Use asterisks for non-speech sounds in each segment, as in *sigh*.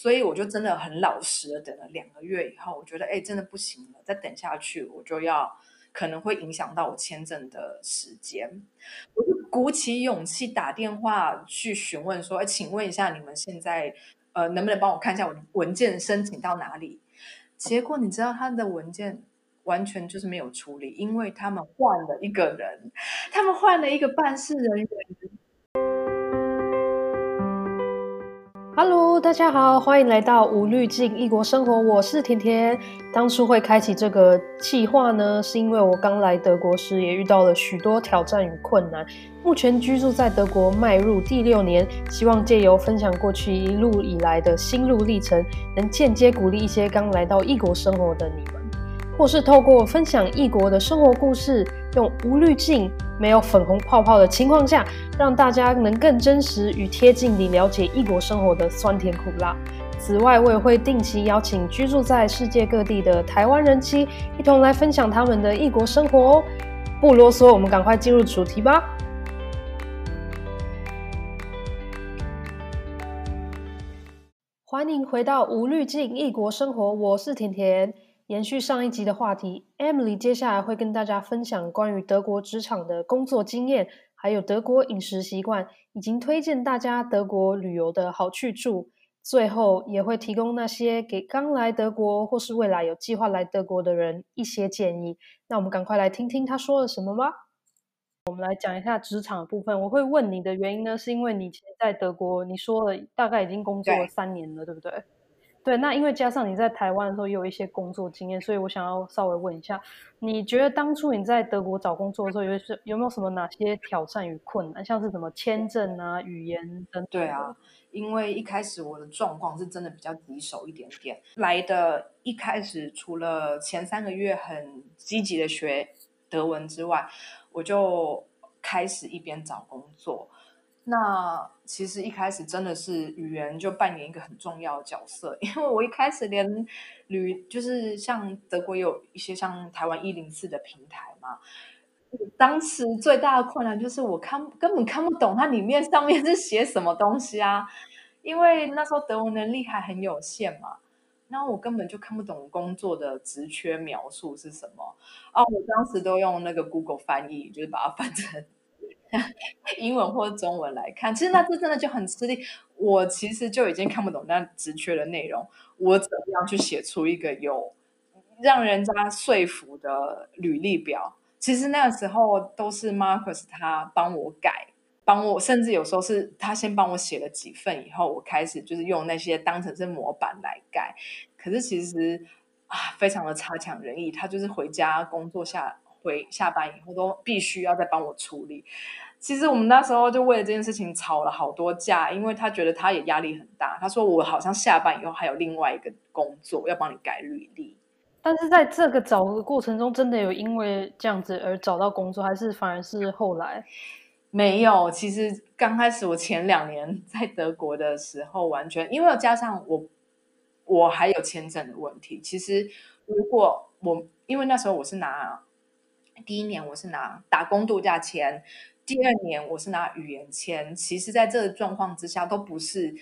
所以我就真的很老实的等了两个月以后，我觉得哎，真的不行了，再等下去我就要可能会影响到我签证的时间，我就鼓起勇气打电话去询问说，哎，请问一下你们现在呃能不能帮我看一下我的文件申请到哪里？结果你知道他的文件完全就是没有处理，因为他们换了一个人，他们换了一个办事人员。大家好，欢迎来到无滤镜异国生活，我是甜甜。当初会开启这个计划呢，是因为我刚来德国时也遇到了许多挑战与困难。目前居住在德国迈入第六年，希望借由分享过去一路以来的心路历程，能间接鼓励一些刚来到异国生活的你们。或是透过分享异国的生活故事，用无滤镜、没有粉红泡泡的情况下，让大家能更真实与贴近地了解异国生活的酸甜苦辣。此外，我也会定期邀请居住在世界各地的台湾人妻，一同来分享他们的异国生活哦。不啰嗦，我们赶快进入主题吧。欢迎回到无滤镜异国生活，我是甜甜。延续上一集的话题，Emily 接下来会跟大家分享关于德国职场的工作经验，还有德国饮食习惯，以及推荐大家德国旅游的好去处。最后也会提供那些给刚来德国或是未来有计划来德国的人一些建议。那我们赶快来听听他说了什么吧。我们来讲一下职场的部分。我会问你的原因呢，是因为你其实在德国，你说了大概已经工作了三年了，对，对不对？对，那因为加上你在台湾的时候也有一些工作经验，所以我想要稍微问一下，你觉得当初你在德国找工作的时候，有是有没有什么哪些挑战与困难，像是什么签证啊、语言等等？对啊，因为一开始我的状况是真的比较棘手一点点，来的一开始除了前三个月很积极的学德文之外，我就开始一边找工作。那其实一开始真的是语言就扮演一个很重要的角色，因为我一开始连旅就是像德国有一些像台湾一零四的平台嘛，当时最大的困难就是我看根本看不懂它里面上面是写什么东西啊，因为那时候德文能力还很有限嘛，然后我根本就看不懂工作的职缺描述是什么啊，我当时都用那个 Google 翻译，就是把它翻成。*laughs* 英文或中文来看，其实那这真的就很吃力。我其实就已经看不懂那直缺的内容，我怎么样去写出一个有让人家说服的履历表？其实那个时候都是 Marcus 他帮我改，帮我，甚至有时候是他先帮我写了几份，以后我开始就是用那些当成是模板来改。可是其实啊，非常的差强人意，他就是回家工作下。回下班以后都必须要再帮我处理。其实我们那时候就为了这件事情吵了好多架，因为他觉得他也压力很大。他说我好像下班以后还有另外一个工作要帮你改履历。但是在这个找的过程中，真的有因为这样子而找到工作，还是反而是后来？没有。其实刚开始我前两年 *laughs* 在德国的时候，完全因为加上我我还有签证的问题。其实如果我因为那时候我是拿。第一年我是拿打工度假签，第二年我是拿语言签。其实，在这个状况之下，都不是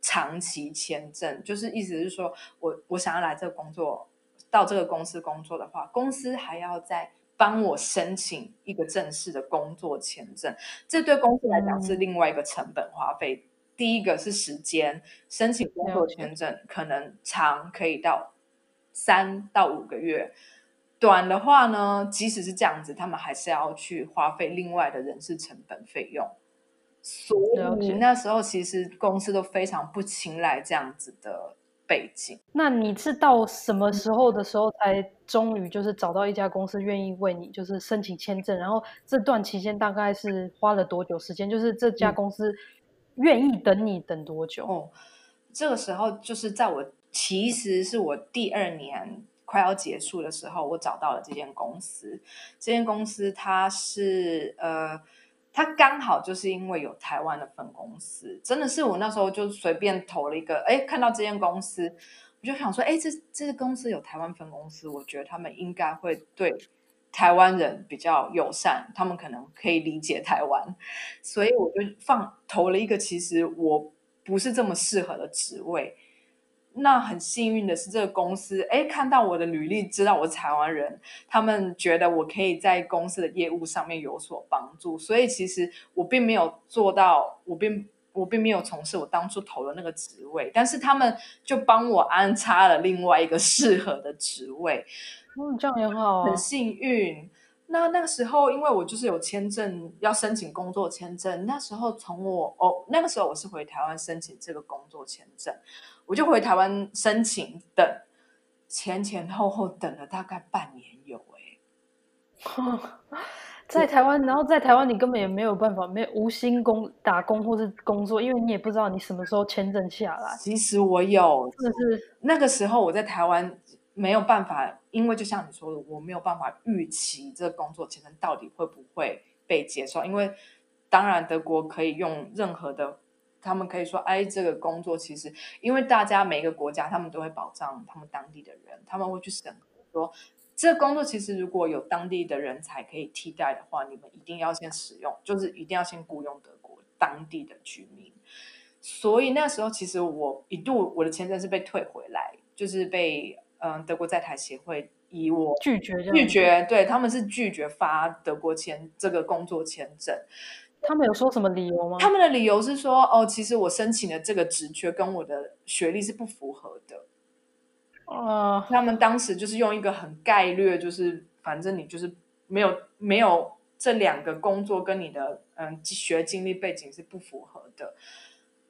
长期签证。就是意思是说，我我想要来这个工作，到这个公司工作的话，公司还要再帮我申请一个正式的工作签证。这对公司来讲是另外一个成本花费。嗯、第一个是时间，申请工作签证可能长，可以到三到五个月。短的话呢，即使是这样子，他们还是要去花费另外的人事成本费用。所以那时候其实公司都非常不青睐这样子的背景。那你是到什么时候的时候才终于就是找到一家公司愿意为你就是申请签证？然后这段期间大概是花了多久时间？就是这家公司愿意等你等多久？哦，这个时候就是在我其实是我第二年。快要结束的时候，我找到了这间公司。这间公司它是呃，它刚好就是因为有台湾的分公司，真的是我那时候就随便投了一个，哎，看到这间公司，我就想说，哎，这这个公司有台湾分公司，我觉得他们应该会对台湾人比较友善，他们可能可以理解台湾，所以我就放投了一个其实我不是这么适合的职位。那很幸运的是，这个公司哎看到我的履历，知道我是台湾人，他们觉得我可以在公司的业务上面有所帮助，所以其实我并没有做到，我并我并没有从事我当初投的那个职位，但是他们就帮我安插了另外一个适合的职位。嗯，这样也很好，很幸运。那那个时候，因为我就是有签证要申请工作签证，那时候从我哦，那个时候我是回台湾申请这个工作签证。我就回台湾申请，等前前后后等了大概半年有哎，*laughs* 在台湾，然后在台湾你根本也没有办法，没有无薪工打工或是工作，因为你也不知道你什么时候签证下来。其实我有，就是那个时候我在台湾没有办法，因为就像你说的，我没有办法预期这工作签证到底会不会被接受，因为当然德国可以用任何的。他们可以说：“哎，这个工作其实，因为大家每个国家，他们都会保障他们当地的人，他们会去审核说，这个工作其实如果有当地的人才可以替代的话，你们一定要先使用，就是一定要先雇佣德国当地的居民。所以那时候，其实我一度我的签证是被退回来，就是被嗯德国在台协会以我拒绝拒绝，对他们是拒绝发德国签这个工作签证。”他们有说什么理由吗？他们的理由是说，哦，其实我申请的这个职缺跟我的学历是不符合的。啊、uh，他们当时就是用一个很概略，就是反正你就是没有没有这两个工作跟你的嗯学经历背景是不符合的。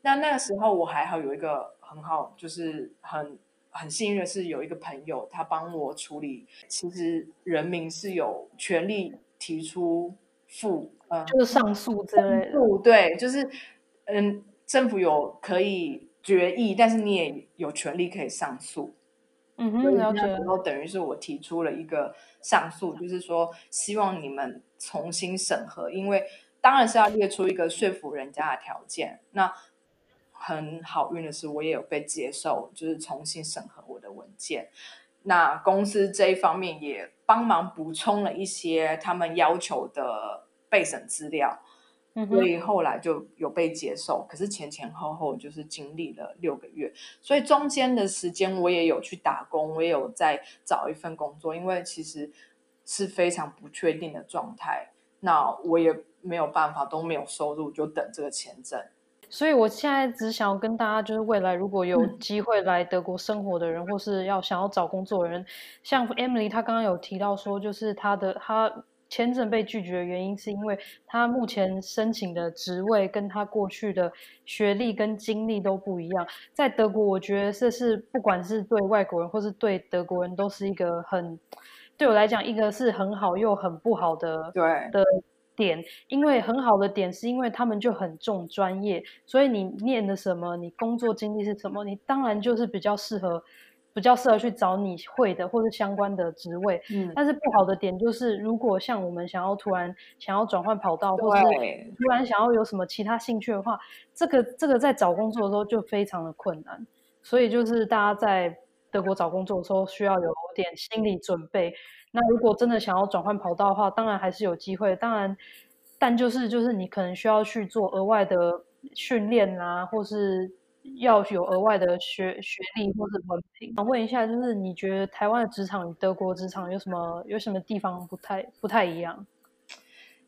那那个时候我还好有一个很好，就是很很幸运的是有一个朋友，他帮我处理。其实人民是有权利提出复。嗯，就是上诉之类的，对，就是嗯，政府有可以决议，但是你也有权利可以上诉。嗯哼，了解。然后等于是我提出了一个上诉，就是说希望你们重新审核，因为当然是要列出一个说服人家的条件。那很好运的是，我也有被接受，就是重新审核我的文件。那公司这一方面也帮忙补充了一些他们要求的。备审资料，所以后来就有被接受。可是前前后后就是经历了六个月，所以中间的时间我也有去打工，我也有在找一份工作，因为其实是非常不确定的状态。那我也没有办法，都没有收入，就等这个签证。所以我现在只想要跟大家，就是未来如果有机会来德国生活的人，嗯、或是要想要找工作的人，像 Emily 她刚刚有提到说，就是她的她。签证被拒绝的原因是因为她目前申请的职位跟她过去的学历跟经历都不一样。在德国，我觉得这是不管是对外国人或是对德国人都是一个很，对我来讲，一个是很好又很不好的对的点。因为很好的点是因为他们就很重专业，所以你念的什么，你工作经历是什么，你当然就是比较适合。比较适合去找你会的或者相关的职位，嗯，但是不好的点就是，如果像我们想要突然想要转换跑道，或是突然想要有什么其他兴趣的话，这个这个在找工作的时候就非常的困难。所以就是大家在德国找工作的时候需要有点心理准备。那如果真的想要转换跑道的话，当然还是有机会，当然，但就是就是你可能需要去做额外的训练啊，或是。要有额外的学学历或者文凭。想问一下，就是你觉得台湾的职场与德国职场有什么有什么地方不太不太一样？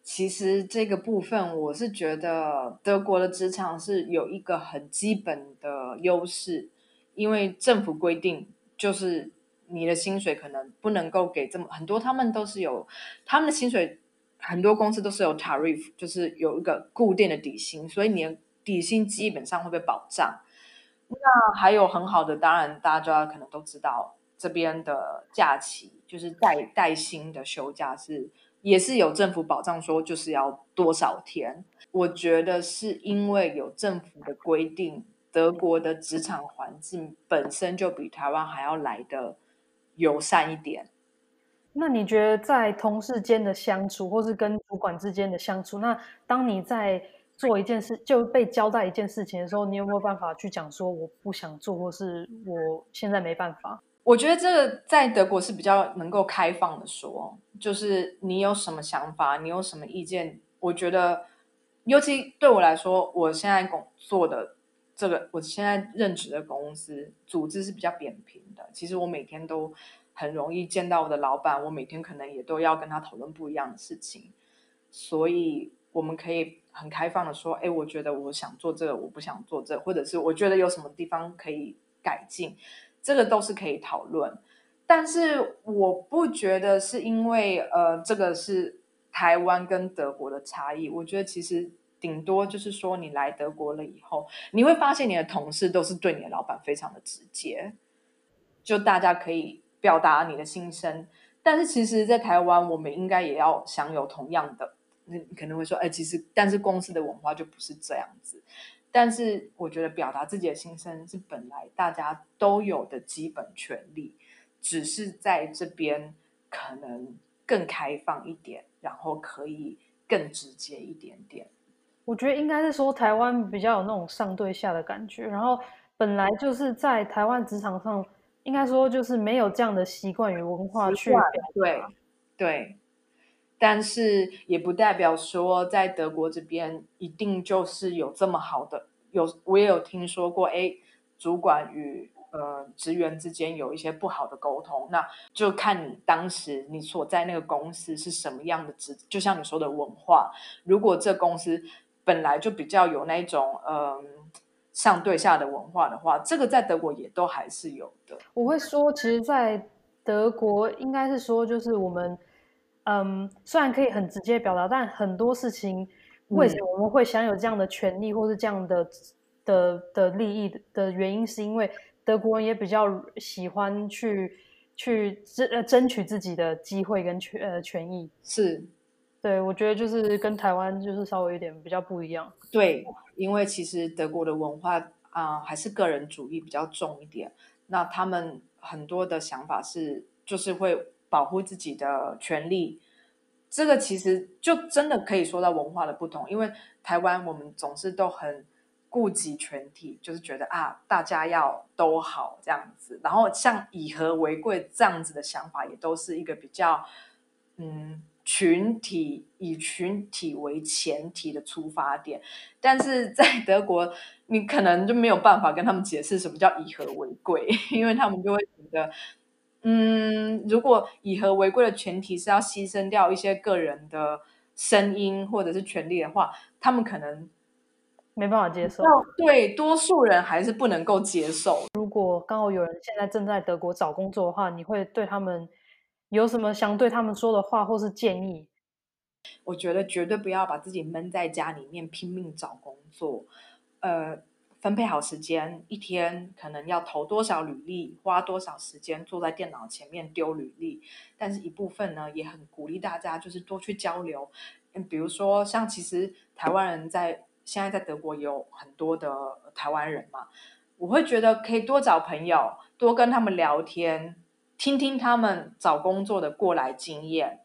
其实这个部分，我是觉得德国的职场是有一个很基本的优势，因为政府规定就是你的薪水可能不能够给这么很多，他们都是有他们的薪水，很多公司都是有 tariff，就是有一个固定的底薪，所以你的底薪基本上会被保障。那还有很好的，当然大家可能都知道，这边的假期就是带带薪的休假是也是有政府保障，说就是要多少天。我觉得是因为有政府的规定，德国的职场环境本身就比台湾还要来的友善一点。那你觉得在同事间的相处，或是跟主管之间的相处，那当你在做一件事就被交代一件事情的时候，你有没有办法去讲说我不想做，或是我现在没办法？我觉得这个在德国是比较能够开放的说，就是你有什么想法，你有什么意见，我觉得尤其对我来说，我现在工作的这个我现在任职的公司组织是比较扁平的。其实我每天都很容易见到我的老板，我每天可能也都要跟他讨论不一样的事情，所以我们可以很开放的说，哎，我觉得我想做这个，我不想做这个，或者是我觉得有什么地方可以改进，这个都是可以讨论。但是我不觉得是因为呃，这个是台湾跟德国的差异，我觉得其实。顶多就是说，你来德国了以后，你会发现你的同事都是对你的老板非常的直接，就大家可以表达你的心声。但是其实，在台湾，我们应该也要享有同样的。你可能会说，哎，其实，但是公司的文化就不是这样子。但是，我觉得表达自己的心声是本来大家都有的基本权利，只是在这边可能更开放一点，然后可以更直接一点点。我觉得应该是说台湾比较有那种上对下的感觉，然后本来就是在台湾职场上，应该说就是没有这样的习惯与文化去。对对，但是也不代表说在德国这边一定就是有这么好的。有我也有听说过，哎，主管与呃职员之间有一些不好的沟通，那就看你当时你所在那个公司是什么样的职，就像你说的文化，如果这公司。本来就比较有那种嗯上对下的文化的话，这个在德国也都还是有的。我会说，其实，在德国应该是说，就是我们嗯虽然可以很直接表达，但很多事情为什么我们会享有这样的权利，或是这样的的的利益的原因，是因为德国人也比较喜欢去去争呃争取自己的机会跟权呃权益是。对，我觉得就是跟台湾就是稍微有点比较不一样。对，因为其实德国的文化啊、还是个人主义比较重一点。那他们很多的想法是，就是会保护自己的权利。这个其实就真的可以说到文化的不同。因为台湾我们总是都很顾及全体，就是觉得啊，大家要都好这样子。然后像以和为贵这样子的想法，也都是一个比较嗯。群体以群体为前提的出发点，但是在德国，你可能就没有办法跟他们解释什么叫以和为贵，*laughs* 因为他们就会觉得，嗯，如果以和为贵的前提是要牺牲掉一些个人的声音或者是权利的话，他们可能没办法接受。对，多数人还是不能够接受。如果刚好有人现在正在德国找工作的话，你会对他们？有什么想对他们说的话或是建议？我觉得绝对不要把自己闷在家里面拼命找工作，呃，分配好时间，一天可能要投多少履历，花多少时间坐在电脑前面丢履历。但是一部分呢，也很鼓励大家就是多去交流。嗯，比如说像其实台湾人在现在在德国有很多的台湾人嘛，我会觉得可以多找朋友，多跟他们聊天。听听他们找工作的过来经验，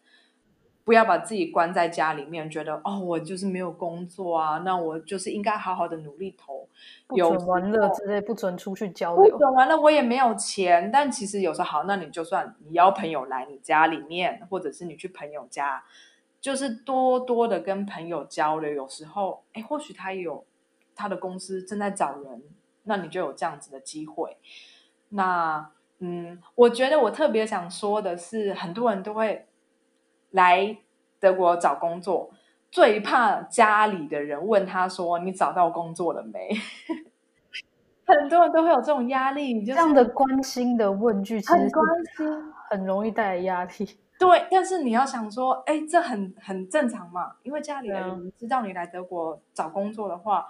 不要把自己关在家里面，觉得哦，我就是没有工作啊，那我就是应该好好的努力投，不准玩乐之类，不准出去交流，不准玩乐，我也没有钱。但其实有时候好，那你就算你邀朋友来你家里面，或者是你去朋友家，就是多多的跟朋友交流。有时候，哎，或许他有他的公司正在找人，那你就有这样子的机会。那。嗯，我觉得我特别想说的是，很多人都会来德国找工作，最怕家里的人问他说：“你找到工作了没？” *laughs* 很多人都会有这种压力，就是、这样的关心的问句，很关心，很容易带来压力。*laughs* 对，但是你要想说，哎，这很很正常嘛，因为家里的人知道你来德国找工作的话，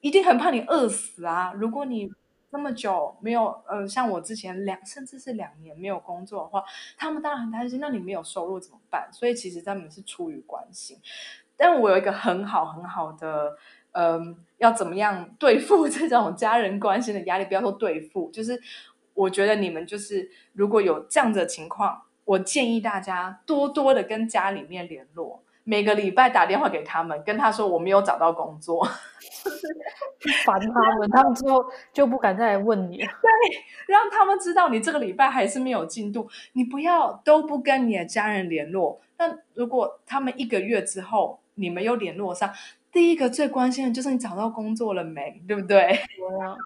一定很怕你饿死啊。如果你那么久没有呃，像我之前两甚至是两年没有工作的话，他们当然很担心。那你没有收入怎么办？所以其实他们是出于关心。但我有一个很好很好的，嗯、要怎么样对付 *laughs* 这种家人关心的压力？不要说对付，就是我觉得你们就是如果有这样的情况，我建议大家多多的跟家里面联络。每个礼拜打电话给他们，跟他说我没有找到工作，*laughs* 烦他们，他们之后就不敢再来问你了。*laughs* 对，让他们知道你这个礼拜还是没有进度，你不要都不跟你的家人联络。那如果他们一个月之后你们又联络上，第一个最关心的就是你找到工作了没，对不对？对啊。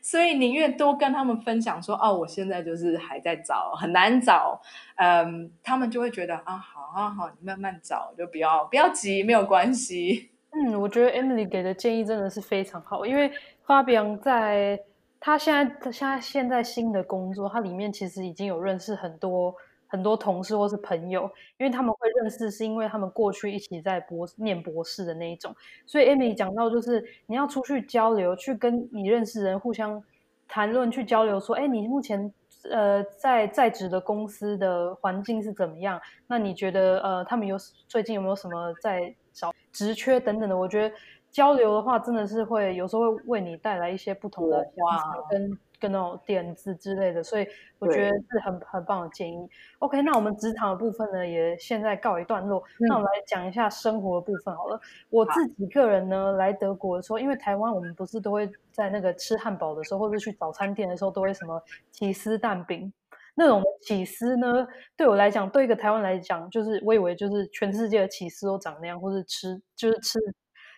所以宁愿多跟他们分享说，哦，我现在就是还在找，很难找，嗯，他们就会觉得啊，好啊好，你慢慢找，就不要不要急，没有关系。嗯，我觉得 Emily 给的建议真的是非常好，因为 Fabian 在他现在他现在现在新的工作，他里面其实已经有认识很多。很多同事或是朋友，因为他们会认识，是因为他们过去一起在博念博士的那一种。所以 Amy 讲到，就是你要出去交流，去跟你认识人互相谈论，去交流，说，哎，你目前呃在在职的公司的环境是怎么样？那你觉得呃他们有最近有没有什么在找职缺等等的？我觉得交流的话，真的是会有时候会为你带来一些不同的想法跟。跟那种点子之类的，所以我觉得是很很棒的建议。OK，那我们职场的部分呢，也现在告一段落。嗯、那我们来讲一下生活的部分好了。我自己个人呢，来德国的时候，因为台湾我们不是都会在那个吃汉堡的时候，或者去早餐店的时候，都会什么起司蛋饼那种起司呢？对我来讲，对一个台湾来讲，就是我以为就是全世界的起司都长那样，或者吃就是吃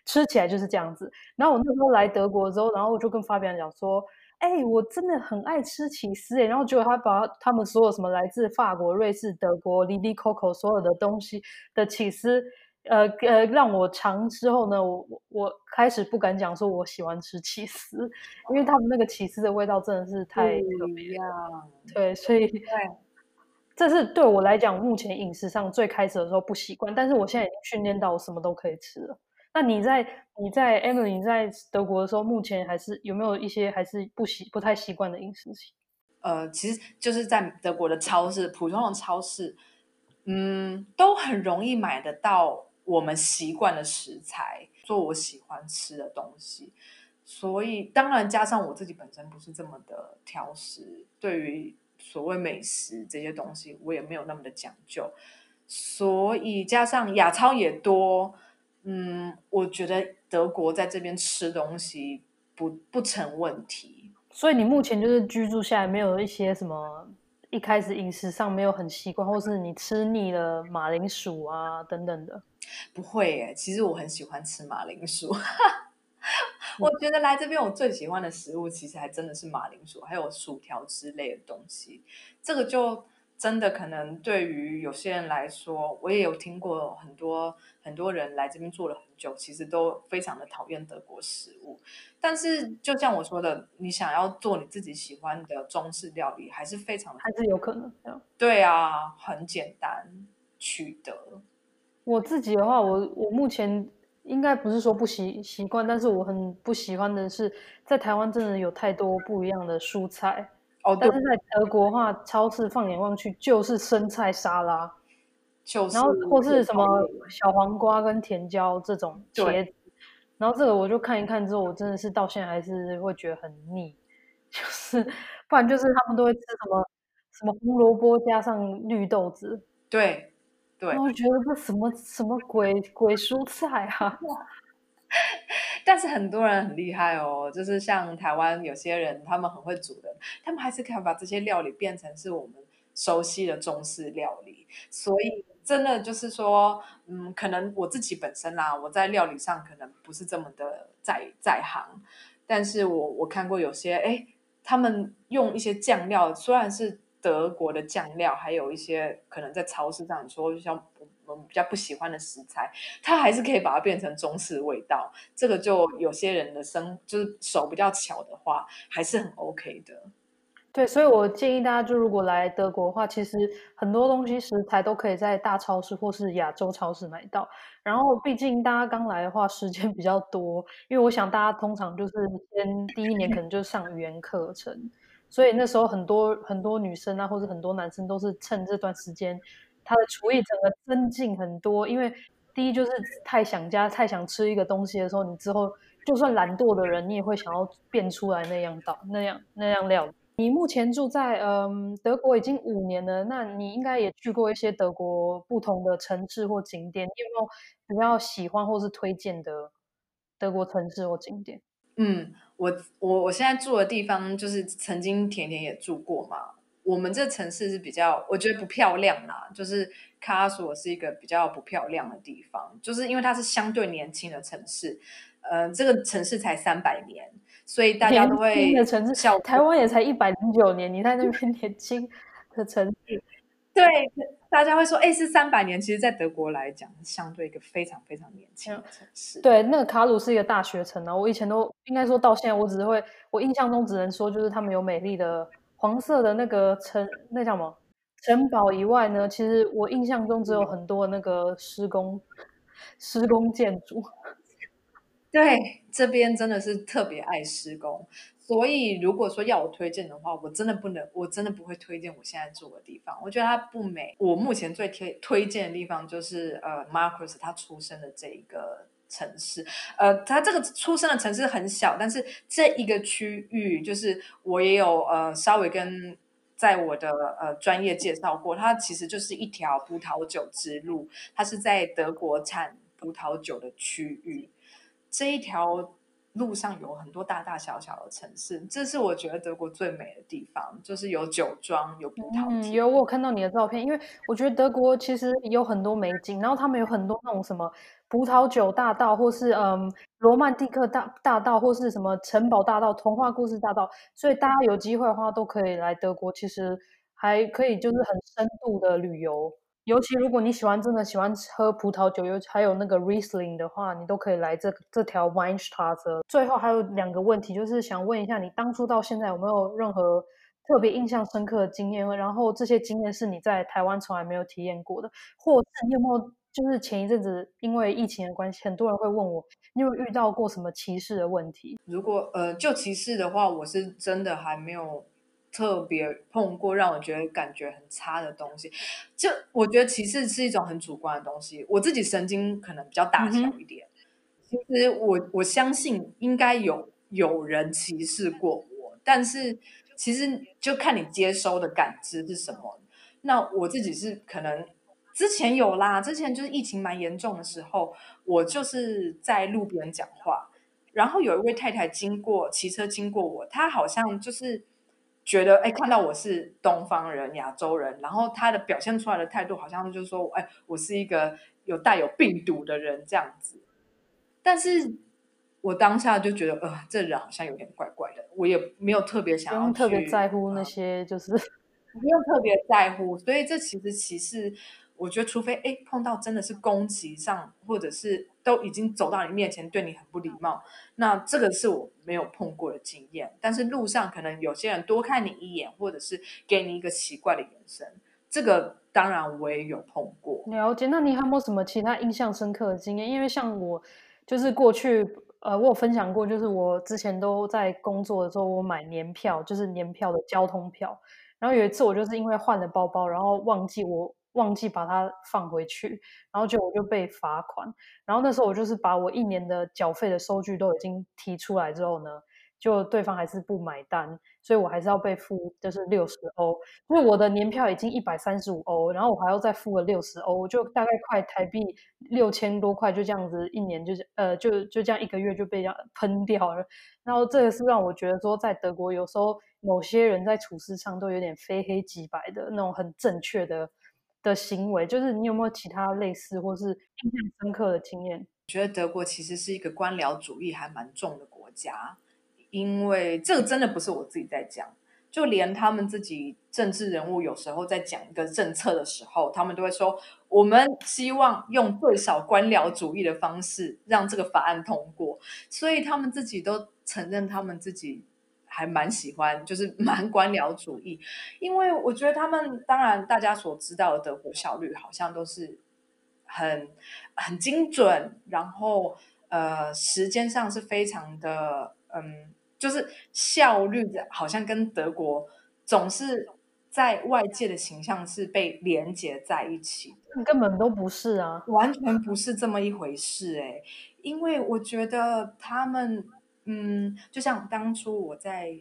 吃起来就是这样子。然后我那时候来德国之后，然后我就跟发表讲说。哎、欸，我真的很爱吃起司哎，然后结果他把他们所有什么来自法国、瑞士、德国、Lily Coco 所有的东西的起司，呃呃，让我尝之后呢，我我开始不敢讲说我喜欢吃起司，因为他们那个起司的味道真的是太特别了。对，所以对，*laughs* 这是对我来讲目前饮食上最开始的时候不习惯，但是我现在已经训练到我什么都可以吃了。那你在你在 Emily 你在德国的时候，目前还是有没有一些还是不习不太习惯的饮食？呃，其实就是在德国的超市，普通的超市，嗯，都很容易买得到我们习惯的食材，做我喜欢吃的东西。所以当然加上我自己本身不是这么的挑食，对于所谓美食这些东西，我也没有那么的讲究。所以加上亚超也多。嗯，我觉得德国在这边吃东西不不成问题，所以你目前就是居住下来，没有一些什么一开始饮食上没有很习惯，或是你吃腻了马铃薯啊等等的。不会耶，其实我很喜欢吃马铃薯。*laughs* 我觉得来这边我最喜欢的食物，其实还真的是马铃薯，还有薯条之类的东西。这个就。真的可能对于有些人来说，我也有听过很多很多人来这边做了很久，其实都非常的讨厌德国食物。但是就像我说的，你想要做你自己喜欢的中式料理，还是非常的还是有可能。对啊，很简单取得。我自己的话，我我目前应该不是说不习习惯，但是我很不喜欢的是，在台湾真的有太多不一样的蔬菜。哦，但是在德国话，超市放眼望去就是生菜沙拉，就是，然后或是什么小黄瓜跟甜椒这种茄子，然后这个我就看一看之后，我真的是到现在还是会觉得很腻，*laughs* 就是不然就是他们都会吃什么什么红萝卜加上绿豆子，对对，我觉得这什么什么鬼鬼蔬菜啊！*laughs* 但是很多人很厉害哦，就是像台湾有些人，他们很会煮的，他们还是可以把这些料理变成是我们熟悉的中式料理。所以真的就是说，嗯，可能我自己本身啦，我在料理上可能不是这么的在在行，但是我我看过有些，哎，他们用一些酱料，虽然是德国的酱料，还有一些可能在超市上，你说就像。比较不喜欢的食材，它还是可以把它变成中式味道。这个就有些人的生就是手比较巧的话，还是很 OK 的。对，所以我建议大家，就如果来德国的话，其实很多东西食材都可以在大超市或是亚洲超市买到。然后，毕竟大家刚来的话，时间比较多，因为我想大家通常就是先第一年可能就上语言课程，所以那时候很多很多女生啊，或者很多男生都是趁这段时间。他的厨艺整个增进很多，因为第一就是太想家、太想吃一个东西的时候，你之后就算懒惰的人，你也会想要变出来那样道、那样那样料。你目前住在嗯德国已经五年了，那你应该也去过一些德国不同的城市或景点，你有没有比较喜欢或是推荐的德国城市或景点？嗯，我我我现在住的地方就是曾经甜甜也住过嘛。我们这城市是比较，我觉得不漂亮啦，就是卡拉索是一个比较不漂亮的地方，就是因为它是相对年轻的城市，呃，这个城市才三百年，所以大家都会的城市，小台湾也才一百零九年，你在那边年轻的城市，*laughs* 对，大家会说，哎，是三百年，其实，在德国来讲，相对一个非常非常年轻的城市。对，那个卡鲁是一个大学城啊，我以前都应该说到现在，我只会，我印象中只能说，就是他们有美丽的。黄色的那个城，那叫什么城堡以外呢？其实我印象中只有很多那个施工施工建筑。*laughs* 对，这边真的是特别爱施工，所以如果说要我推荐的话，我真的不能，我真的不会推荐我现在住的地方。我觉得它不美。我目前最推推荐的地方就是呃，Marcus 他出生的这一个。城市，呃，它这个出生的城市很小，但是这一个区域，就是我也有呃稍微跟在我的呃专业介绍过，它其实就是一条葡萄酒之路，它是在德国产葡萄酒的区域，这一条。路上有很多大大小小的城市，这是我觉得德国最美的地方，就是有酒庄，有葡萄。嗯，有我有看到你的照片，因为我觉得德国其实有很多美景，然后他们有很多那种什么葡萄酒大道，或是嗯罗曼蒂克大大道，或是什么城堡大道、童话故事大道，所以大家有机会的话都可以来德国，其实还可以就是很深度的旅游。尤其如果你喜欢真的喜欢喝葡萄酒，尤其还有那个 Riesling 的话，你都可以来这这条 Weinstraße。最后还有两个问题，就是想问一下你当初到现在有没有任何特别印象深刻的经验？然后这些经验是你在台湾从来没有体验过的，或者你有没有就是前一阵子因为疫情的关系，很多人会问我，你有遇到过什么歧视的问题？如果呃就歧视的话，我是真的还没有。特别碰过让我觉得感觉很差的东西，就我觉得歧视是一种很主观的东西。我自己神经可能比较大条一点，嗯、其实我我相信应该有有人歧视过我，但是其实就看你接收的感知是什么。那我自己是可能之前有啦，之前就是疫情蛮严重的时候，我就是在路边讲话，然后有一位太太经过，骑车经过我，她好像就是。觉得哎，看到我是东方人、亚洲人，然后他的表现出来的态度好像就是说，哎，我是一个有带有病毒的人这样子。但是我当下就觉得，呃，这人好像有点怪怪的，我也没有特别想要特别在乎那些，就是 *laughs* 不用特别在乎。所以这其实其实。我觉得，除非哎碰到真的是攻击上，或者是都已经走到你面前对你很不礼貌，那这个是我没有碰过的经验。但是路上可能有些人多看你一眼，或者是给你一个奇怪的眼神，这个当然我也有碰过。了解。那你还有没有什么其他印象深刻的经验？因为像我，就是过去呃，我有分享过，就是我之前都在工作的时候，我买年票，就是年票的交通票。然后有一次我就是因为换了包包，然后忘记我。忘记把它放回去，然后就我就被罚款。然后那时候我就是把我一年的缴费的收据都已经提出来之后呢，就对方还是不买单，所以我还是要被付就是六十欧。因为我的年票已经一百三十五欧，然后我还要再付个六十欧，就大概快台币六千多块，就这样子一年就是呃就就这样一个月就被这样喷掉了。然后这个是让我觉得说，在德国有时候某些人在处事上都有点非黑即白的那种很正确的。的行为，就是你有没有其他类似或是印象深刻的经验？觉得德国其实是一个官僚主义还蛮重的国家，因为这个真的不是我自己在讲，就连他们自己政治人物有时候在讲一个政策的时候，他们都会说，我们希望用最少官僚主义的方式让这个法案通过，所以他们自己都承认他们自己。还蛮喜欢，就是 *laughs* 蛮官僚主义，因为我觉得他们当然大家所知道的德国效率好像都是很很精准，然后呃时间上是非常的嗯，就是效率的，好像跟德国总是在外界的形象是被连接在一起的，根本都不是啊，完全不是这么一回事哎、欸，因为我觉得他们。嗯，就像当初我在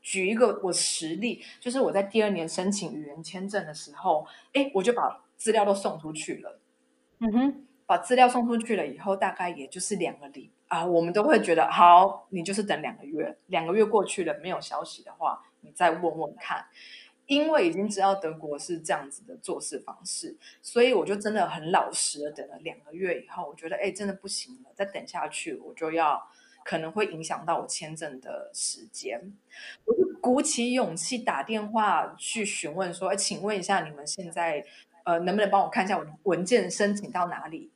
举一个我实例，就是我在第二年申请语言签证的时候，哎，我就把资料都送出去了。嗯哼，把资料送出去了以后，大概也就是两个礼啊，我们都会觉得好，你就是等两个月，两个月过去了没有消息的话，你再问问看。因为已经知道德国是这样子的做事方式，所以我就真的很老实的等了两个月以后，我觉得哎，真的不行了，再等下去我就要可能会影响到我签证的时间，我就鼓起勇气打电话去询问说，哎，请问一下你们现在呃能不能帮我看一下我的文件申请到哪里？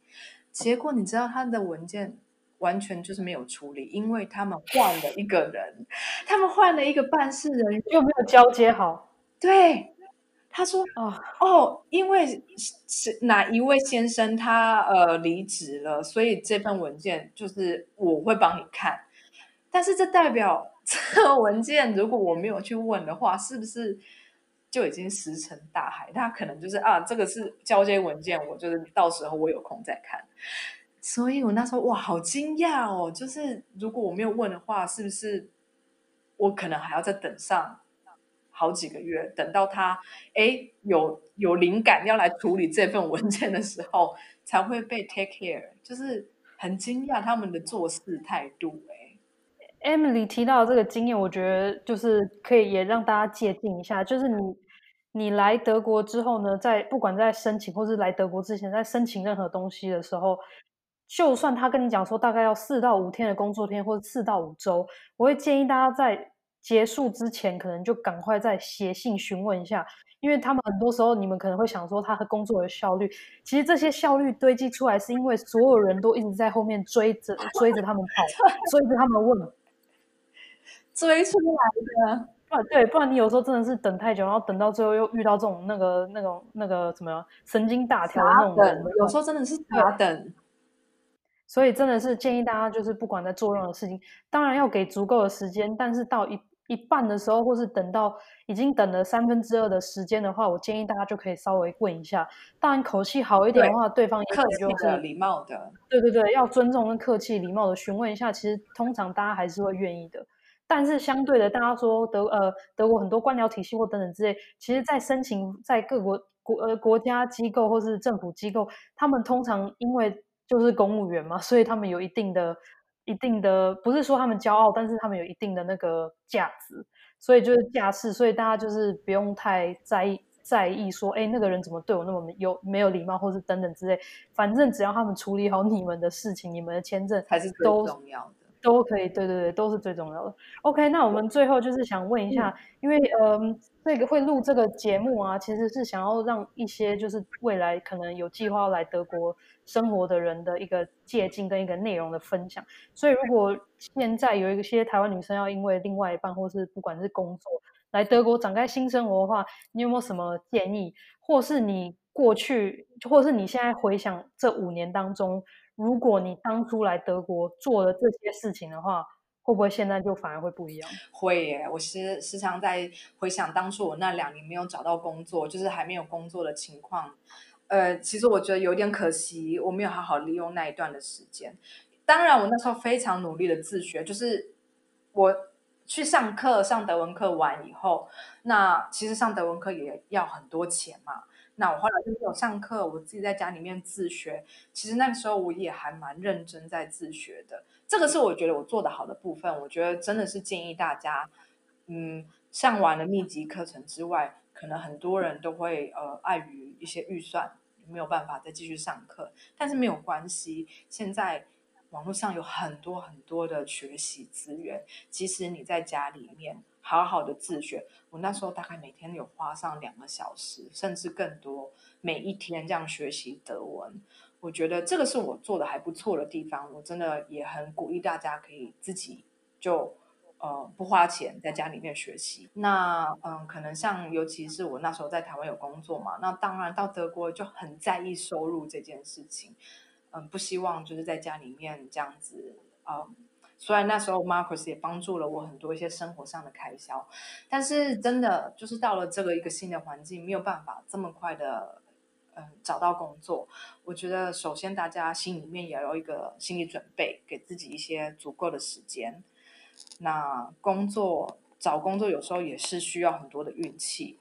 结果你知道他的文件。完全就是没有处理，因为他们换了一个人，他们换了一个办事人员，又没有交接好。对，他说：“哦哦，因为是哪一位先生他呃离职了，所以这份文件就是我会帮你看。但是这代表这个文件如果我没有去问的话，是不是就已经石沉大海？他可能就是啊，这个是交接文件，我就是到时候我有空再看。”所以我那时候哇，好惊讶哦！就是如果我没有问的话，是不是我可能还要再等上好几个月，等到他哎有有灵感要来处理这份文件的时候，才会被 take care。就是很惊讶他们的做事态度。哎，Emily 提到这个经验，我觉得就是可以也让大家借鉴一下。就是你你来德国之后呢，在不管在申请或是来德国之前，在申请任何东西的时候。就算他跟你讲说大概要四到五天的工作天，或者四到五周，我会建议大家在结束之前，可能就赶快再写信询问一下，因为他们很多时候，你们可能会想说他的工作的效率，其实这些效率堆积出来，是因为所有人都一直在后面追着追着他们跑，*laughs* 追着他们问，追出来的。不对，不然你有时候真的是等太久，然后等到最后又遇到这种那个那种那个什么样神经大条的那种人，有时候真的是傻等。所以真的是建议大家，就是不管在做任何事情，当然要给足够的时间。但是到一一半的时候，或是等到已经等了三分之二的时间的话，我建议大家就可以稍微问一下。当然口气好一点的话，对，对方也客气的、礼貌的。对对对，要尊重跟客气、礼貌的询问一下。其实通常大家还是会愿意的。但是相对的，大家说德呃德国很多官僚体系或等等之类，其实，在申请在各国国呃国家机构或是政府机构，他们通常因为就是公务员嘛，所以他们有一定的、一定的，不是说他们骄傲，但是他们有一定的那个价值，所以就是架势，所以大家就是不用太在意在意说，哎，那个人怎么对我那么有没有礼貌，或是等等之类，反正只要他们处理好你们的事情，你们的签证才是最重要的。都可以，对对对，都是最重要的。OK，那我们最后就是想问一下，嗯、因为嗯，这个会录这个节目啊，其实是想要让一些就是未来可能有计划要来德国生活的人的一个借鉴跟一个内容的分享。所以如果现在有一些台湾女生要因为另外一半或是不管是工作来德国展开新生活的话，你有没有什么建议？或是你过去，或是你现在回想这五年当中？如果你当初来德国做了这些事情的话，会不会现在就反而会不一样？会耶！我时时常在回想当初我那两年没有找到工作，就是还没有工作的情况。呃，其实我觉得有点可惜，我没有好好利用那一段的时间。当然，我那时候非常努力的自学，就是我去上课上德文课完以后，那其实上德文课也要很多钱嘛。那我后来就没有上课，我自己在家里面自学。其实那个时候我也还蛮认真在自学的，这个是我觉得我做得好的部分。我觉得真的是建议大家，嗯，上完了密集课程之外，可能很多人都会呃碍于一些预算，没有办法再继续上课。但是没有关系，现在网络上有很多很多的学习资源，即使你在家里面。好好的自学，我那时候大概每天有花上两个小时，甚至更多，每一天这样学习德文。我觉得这个是我做的还不错的地方，我真的也很鼓励大家可以自己就呃不花钱在家里面学习。那嗯，可能像尤其是我那时候在台湾有工作嘛，那当然到德国就很在意收入这件事情，嗯，不希望就是在家里面这样子啊。嗯虽然那时候 Marcus 也帮助了我很多一些生活上的开销，但是真的就是到了这个一个新的环境，没有办法这么快的嗯找到工作。我觉得首先大家心里面也要有一个心理准备，给自己一些足够的时间。那工作找工作有时候也是需要很多的运气，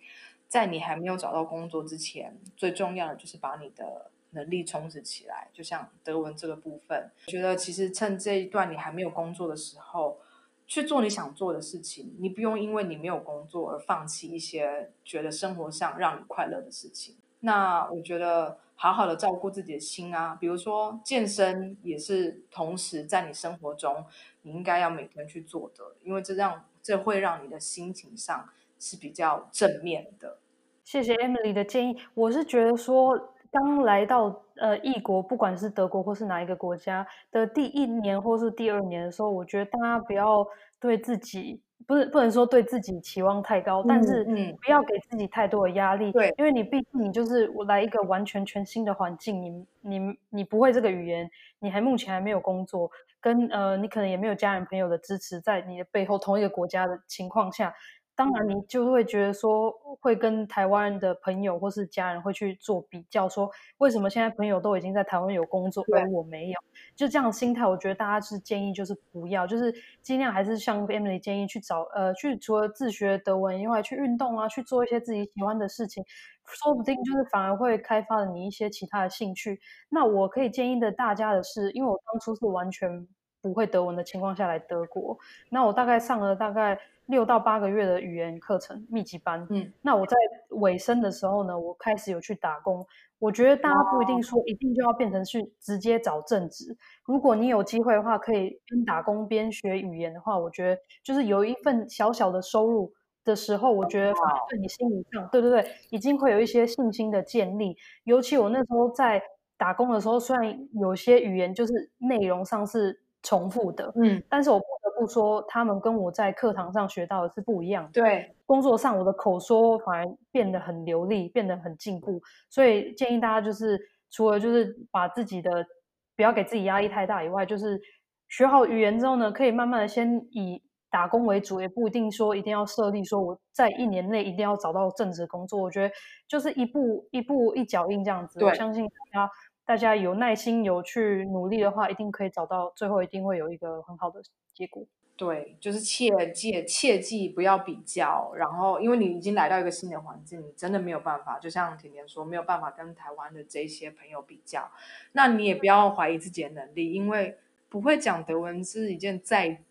在你还没有找到工作之前，最重要的就是把你的。能力充实起来，就像德文这个部分，我觉得其实趁这一段你还没有工作的时候，去做你想做的事情，你不用因为你没有工作而放弃一些觉得生活上让你快乐的事情。那我觉得好好的照顾自己的心啊，比如说健身也是同时在你生活中你应该要每天去做的，因为这让这会让你的心情上是比较正面的。谢谢 Emily 的建议，我是觉得说。刚来到呃异国，不管是德国或是哪一个国家的第一年或是第二年的时候，我觉得大家不要对自己不是不能说对自己期望太高，嗯、但是不要给自己太多的压力。对，因为你毕竟你就是来一个完全全新的环境，你你你不会这个语言，你还目前还没有工作，跟呃你可能也没有家人朋友的支持，在你的背后同一个国家的情况下。当然，你就会觉得说，会跟台湾的朋友或是家人会去做比较，说为什么现在朋友都已经在台湾有工作，而我没有？就这样心态，我觉得大家是建议就是不要，就是尽量还是像 Emily 建议去找呃，去除了自学德文以外，去运动啊，去做一些自己喜欢的事情，说不定就是反而会开发了你一些其他的兴趣。那我可以建议的大家的是，因为我当初是完全不会德文的情况下来德国，那我大概上了大概。六到八个月的语言课程密集班，嗯，那我在尾声的时候呢，我开始有去打工。我觉得大家不一定说一定就要变成去直接找正职。如果你有机会的话，可以边打工边学语言的话，我觉得就是有一份小小的收入的时候，我觉得对你心理上，对对对，已经会有一些信心的建立。尤其我那时候在打工的时候，虽然有些语言就是内容上是重复的，嗯，但是我不得不说，他们跟我在课堂上学到的是不一样的。对，工作上我的口说反而变得很流利，变得很进步。所以建议大家就是，除了就是把自己的不要给自己压力太大以外，就是学好语言之后呢，可以慢慢的先以打工为主，也不一定说一定要设立说我在一年内一定要找到正职工作。我觉得就是一步一步一脚印这样子。我相信大家。大家有耐心、有去努力的话，一定可以找到，最后一定会有一个很好的结果。对，就是切记切记不要比较，然后因为你已经来到一个新的环境，你真的没有办法，就像甜甜说，没有办法跟台湾的这些朋友比较。那你也不要怀疑自己的能力，因为不会讲德文是一件再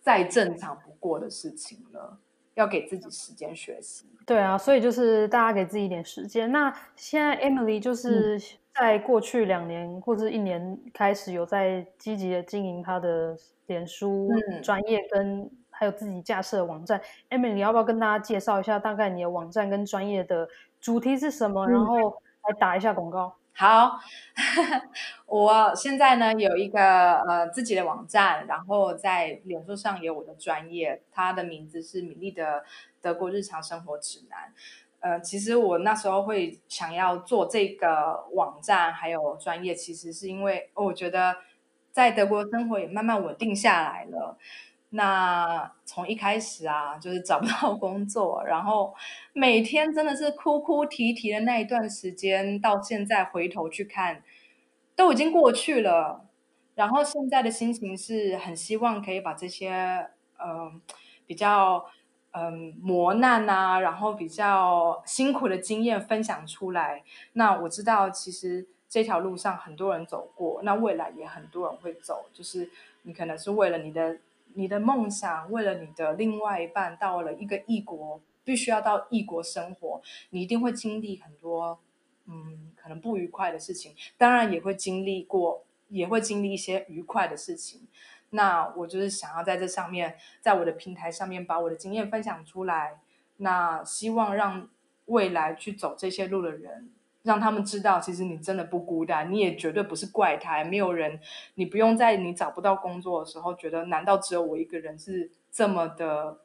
再正常不过的事情了，要给自己时间学习。对啊，所以就是大家给自己一点时间。那现在 Emily 就是。嗯在过去两年或者一年开始，有在积极的经营他的脸书专业，跟还有自己架设的网站。嗯、Emily，你要不要跟大家介绍一下，大概你的网站跟专业的主题是什么？嗯、然后来打一下广告。好，*laughs* 我现在呢有一个呃自己的网站，然后在脸书上有我的专业，它的名字是米粒的德国日常生活指南。呃，其实我那时候会想要做这个网站，还有专业，其实是因为我觉得在德国生活也慢慢稳定下来了。那从一开始啊，就是找不到工作，然后每天真的是哭哭啼啼的那一段时间，到现在回头去看，都已经过去了。然后现在的心情是很希望可以把这些呃比较。嗯，磨难啊，然后比较辛苦的经验分享出来。那我知道，其实这条路上很多人走过，那未来也很多人会走。就是你可能是为了你的你的梦想，为了你的另外一半，到了一个异国，必须要到异国生活，你一定会经历很多嗯，可能不愉快的事情。当然也会经历过，也会经历一些愉快的事情。那我就是想要在这上面，在我的平台上面把我的经验分享出来。那希望让未来去走这些路的人，让他们知道，其实你真的不孤单，你也绝对不是怪胎。没有人，你不用在你找不到工作的时候，觉得难道只有我一个人是这么的，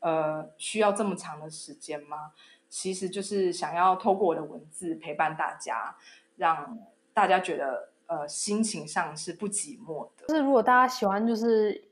呃，需要这么长的时间吗？其实就是想要透过我的文字陪伴大家，让大家觉得。呃，心情上是不寂寞的。就是如果大家喜欢，就是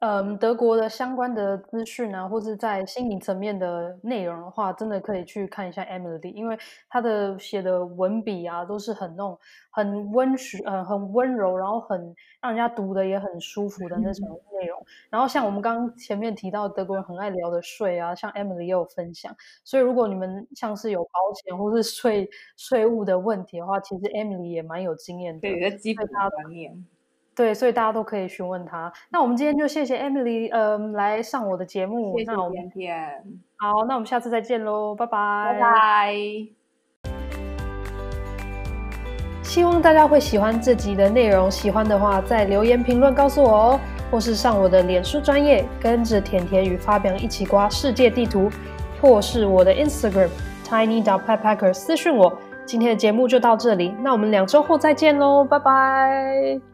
嗯，德国的相关的资讯啊，或者在心理层面的内容的话，真的可以去看一下 Emily，因为她的写的文笔啊，都是很那种很温煦，呃，很温柔，然后很让人家读的也很舒服的那种内容。嗯、然后像我们刚刚前面提到，德国人很爱聊的税啊，像 Emily 也有分享。所以如果你们像是有保险或是税税务的问题的话，其实 Emily 也蛮有经验的。对，基本观念。对，所以大家都可以询问他。那我们今天就谢谢 Emily，嗯、呃，来上我的节目。谢谢甜甜。好，那我们下次再见喽，拜拜。拜拜。希望大家会喜欢这集的内容，喜欢的话在留言评论告诉我哦，或是上我的脸书专业，跟着甜甜与发表一起刮世界地图，或是我的 Instagram tiny_dog_petpacker 私讯我。今天的节目就到这里，那我们两周后再见喽，拜拜。